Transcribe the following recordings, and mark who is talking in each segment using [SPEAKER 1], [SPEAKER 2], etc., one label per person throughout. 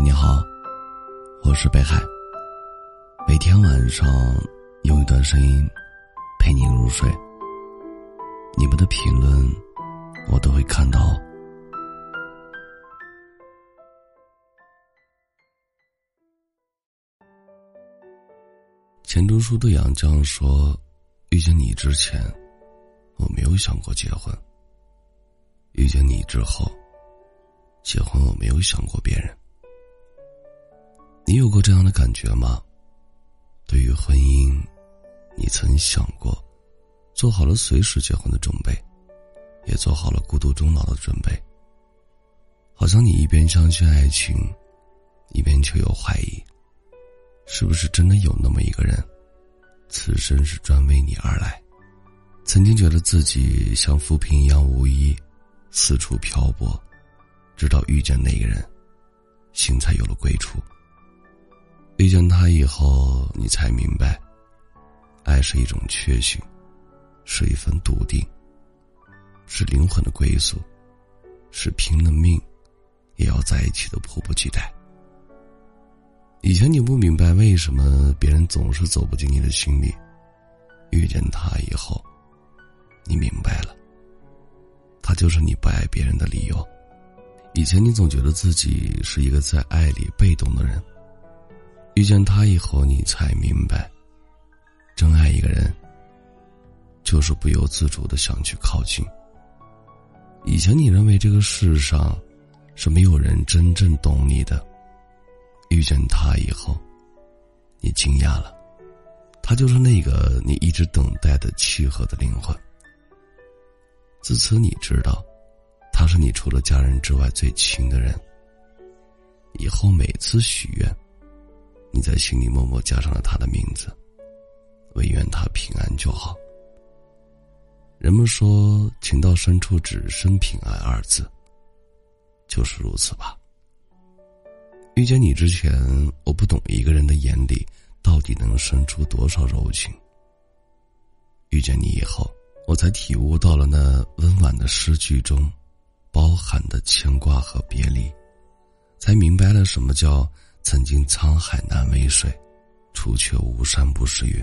[SPEAKER 1] 你好，我是北海。每天晚上用一段声音陪你入睡。你们的评论我都会看到。钱钟书对杨绛说：“遇见你之前，我没有想过结婚；遇见你之后，结婚我没有想过别人。”你有过这样的感觉吗？对于婚姻，你曾想过，做好了随时结婚的准备，也做好了孤独终老的准备。好像你一边相信爱情，一边却又怀疑，是不是真的有那么一个人，此生是专为你而来？曾经觉得自己像浮萍一样无依，四处漂泊，直到遇见那个人，心才有了归处。遇见他以后，你才明白，爱是一种确信，是一份笃定，是灵魂的归宿，是拼了命也要在一起的迫不及待。以前你不明白为什么别人总是走不进你的心里，遇见他以后，你明白了，他就是你不爱别人的理由。以前你总觉得自己是一个在爱里被动的人。遇见他以后，你才明白，真爱一个人，就是不由自主的想去靠近。以前你认为这个世上是没有人真正懂你的，遇见他以后，你惊讶了，他就是那个你一直等待的契合的灵魂。自此，你知道，他是你除了家人之外最亲的人。以后每次许愿。你在心里默默加上了他的名字，唯愿他平安就好。人们说“情到深处只生平安”二字，就是如此吧。遇见你之前，我不懂一个人的眼里到底能生出多少柔情。遇见你以后，我才体悟到了那温婉的诗句中包含的牵挂和别离，才明白了什么叫。曾经沧海难为水，除却巫山不是云。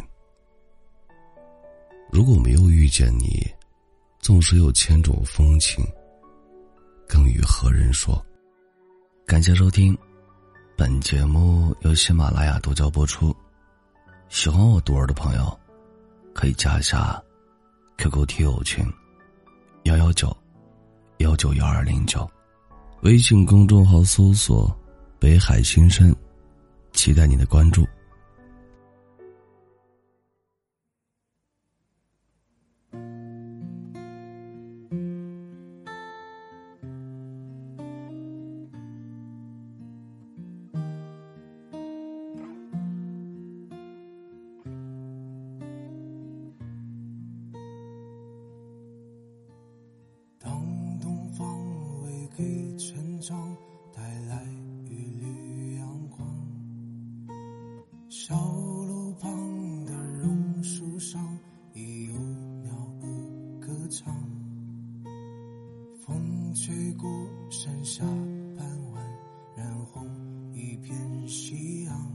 [SPEAKER 1] 如果没有遇见你，纵使有千种风情，更与何人说？感谢收听，本节目由喜马拉雅独家播出。喜欢我独儿的朋友，可以加一下 QQ 听友群：幺幺九幺九幺二零九，微信公众号搜索。北海新生，期待你的关注。
[SPEAKER 2] 小路旁的榕树上，已有鸟儿歌唱。风吹过山下傍晚，染红一片夕阳。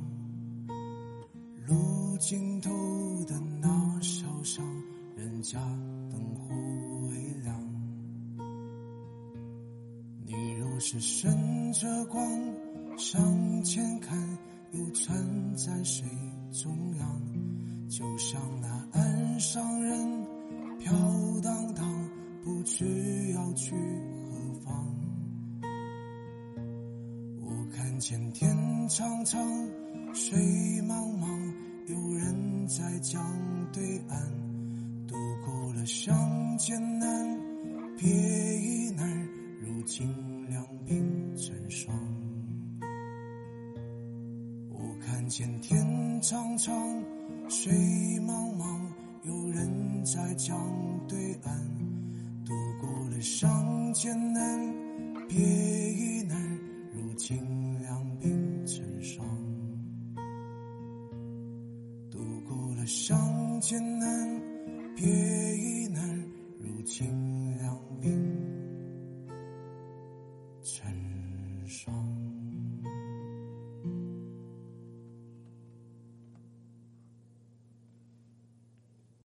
[SPEAKER 2] 路尽头的那小巷，人家灯火微亮。你若是顺着光向前看。又船在水中央，就像那岸上人飘荡荡，不知要去何方。我看见天苍苍，水茫茫，有人在江对岸度过了相见难，别亦难，如今见天苍苍，水茫茫，有人在江对岸度过了相见难，别亦难，如今两鬓成霜。度过了相见难，别亦难，如今两鬓成霜。